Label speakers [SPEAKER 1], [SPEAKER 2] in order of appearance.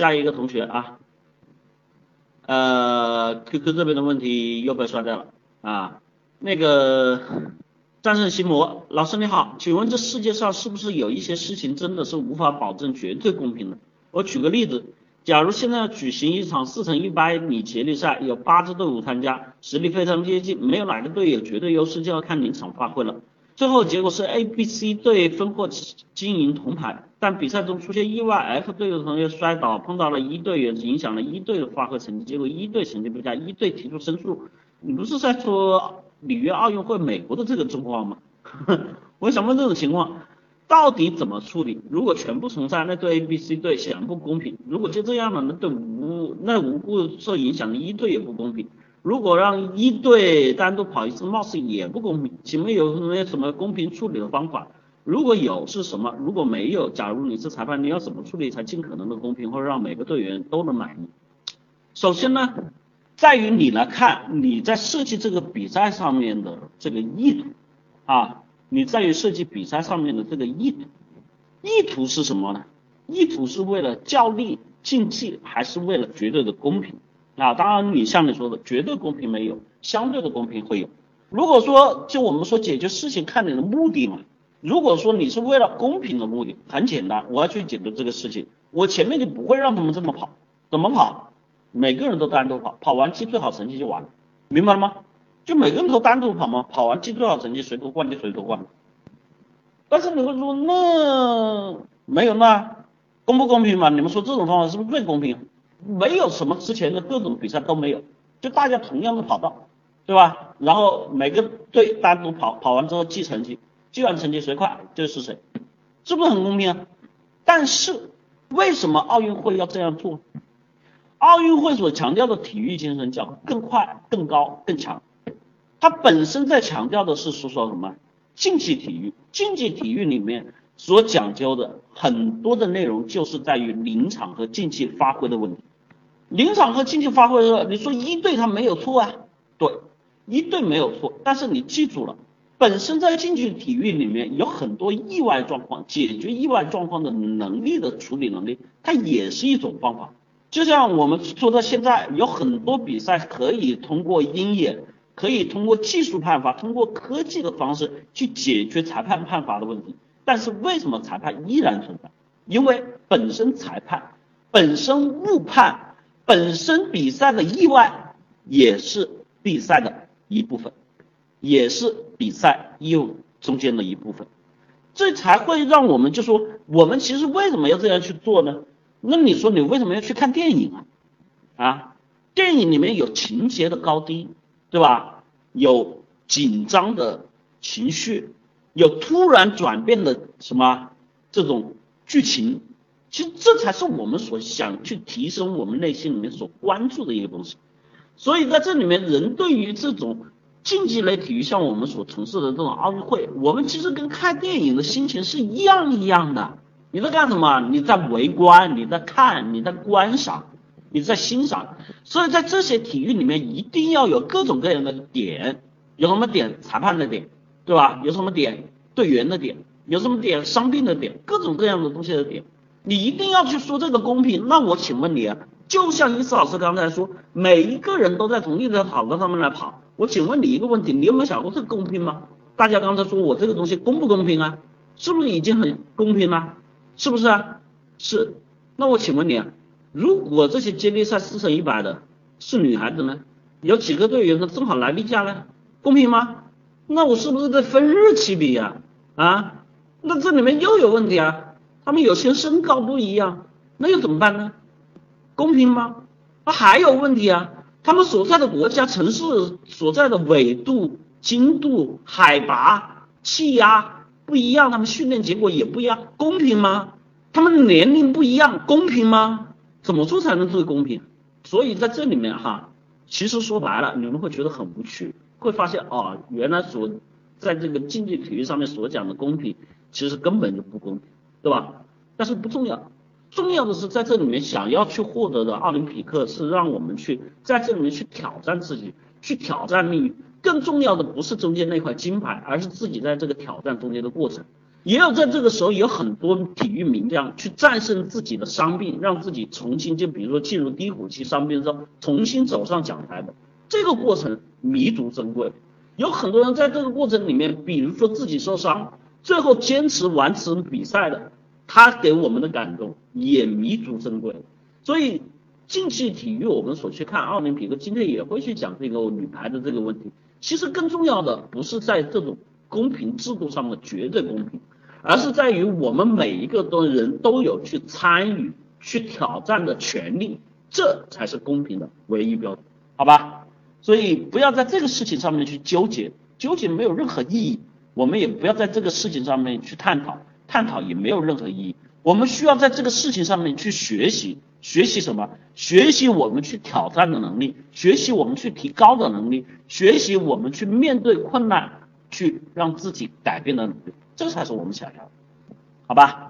[SPEAKER 1] 下一个同学啊，呃，QQ 这边的问题又被刷掉了啊，那个战胜心魔老师你好，请问这世界上是不是有一些事情真的是无法保证绝对公平的？我举个例子，假如现在要举行一场四乘一百米接力赛，有八支队伍参加，实力非常接近，没有哪个队有绝对优势，就要看临场发挥了。最后结果是 A、B、C 队分获金银铜牌，但比赛中出现意外，F 队的同学摔倒，碰到了一队员，影响了一队的发挥成绩，结果一队成绩不佳，一队提出申诉。你不是在说里约奥运会美国的这个状况吗？我想问这种情况。到底怎么处理？如果全部重赛，那对 A、B、C 队显然不公平。如果就这样了，那对无那无辜受影响的一队也不公平。如果让一队单独跑一次，貌似也不公平。请问有没有什么公平处理的方法？如果有是什么？如果没有，假如你是裁判，你要怎么处理才尽可能的公平，或者让每个队员都能满意？首先呢，在于你来看你在设计这个比赛上面的这个意图啊。你在于设计比赛上面的这个意图，意图是什么呢？意图是为了较力竞技，还是为了绝对的公平？啊，当然你像你说的，绝对公平没有，相对的公平会有。如果说就我们说解决事情看你的目的嘛，如果说你是为了公平的目的，很简单，我要去解决这个事情，我前面就不会让他们这么跑，怎么跑？每个人都单独跑，跑完记最好成绩就完了，明白了吗？就每个人都单独跑吗？跑完记最好成绩谁夺冠就谁夺冠。但是你会说那没有那公不公平嘛？你们说这种方法是不是最公平？没有什么之前的各种比赛都没有，就大家同样的跑道，对吧？然后每个队单独跑，跑完之后记成绩，记完成绩谁快就是谁，是不是很公平啊？但是为什么奥运会要这样做？奥运会所强调的体育精神叫更快、更高、更强。它本身在强调的是说说什么竞技体育，竞技体育里面所讲究的很多的内容就是在于临场和竞技发挥的问题。临场和竞技发挥的时候，你说一队他没有错啊，对，一队没有错，但是你记住了，本身在竞技体育里面有很多意外状况，解决意外状况的能力的处理能力，它也是一种方法。就像我们说到现在，有很多比赛可以通过鹰眼。可以通过技术判罚，通过科技的方式去解决裁判判罚的问题，但是为什么裁判依然存在？因为本身裁判本身误判，本身比赛的意外也是比赛的一部分，也是比赛业务中间的一部分，这才会让我们就说，我们其实为什么要这样去做呢？那你说你为什么要去看电影啊？啊，电影里面有情节的高低。对吧？有紧张的情绪，有突然转变的什么这种剧情，其实这才是我们所想去提升我们内心里面所关注的一个东西。所以在这里面，人对于这种竞技类体育，像我们所从事的这种奥运会，我们其实跟看电影的心情是一样一样的。你在干什么？你在围观，你在看，你在观赏。你在欣赏，所以在这些体育里面一定要有各种各样的点，有什么点裁判的点，对吧？有什么点队员的点，有什么点伤病的点，各种各样的东西的点，你一定要去说这个公平。那我请问你啊，就像伊思老师刚才说，每一个人都在同一条跑道上面来跑，我请问你一个问题，你有没有想过这个公平吗？大家刚才说我这个东西公不公平啊？是不是已经很公平了？是不是啊？是。那我请问你啊？如果这些接力赛四乘一百的是女孩子呢？有几个队员呢正好来例假呢？公平吗？那我是不是在分日期比呀？啊？那这里面又有问题啊？他们有些身高不一样，那又怎么办呢？公平吗？那还有问题啊？他们所在的国家城市所在的纬度、经度、海拔、气压不一样，他们训练结果也不一样，公平吗？他们年龄不一样，公平吗？怎么做才能最公平？所以在这里面哈，其实说白了，你们会觉得很无趣，会发现啊，原来所在这个竞技体育上面所讲的公平，其实根本就不公平，对吧？但是不重要，重要的是在这里面想要去获得的奥林匹克是让我们去在这里面去挑战自己，去挑战命运。更重要的不是中间那块金牌，而是自己在这个挑战中间的过程。也有在这个时候有很多体育名将去战胜自己的伤病，让自己重新就比如说进入低谷期伤病之后重新走上讲台的这个过程弥足珍贵。有很多人在这个过程里面，比如说自己受伤，最后坚持完成比赛的，他给我们的感动也弥足珍贵。所以竞技体育我们所去看奥林匹克，今天也会去讲这个女排的这个问题。其实更重要的不是在这种公平制度上的绝对公平，而是在于我们每一个的人都有去参与、去挑战的权利，这才是公平的唯一标准，好吧？所以不要在这个事情上面去纠结，纠结没有任何意义。我们也不要在这个事情上面去探讨，探讨也没有任何意义。我们需要在这个事情上面去学习，学习什么？学习我们去挑战的能力，学习我们去提高的能力，学习我们去面对困难，去让自己改变的能力，这才是我们想要的，好吧？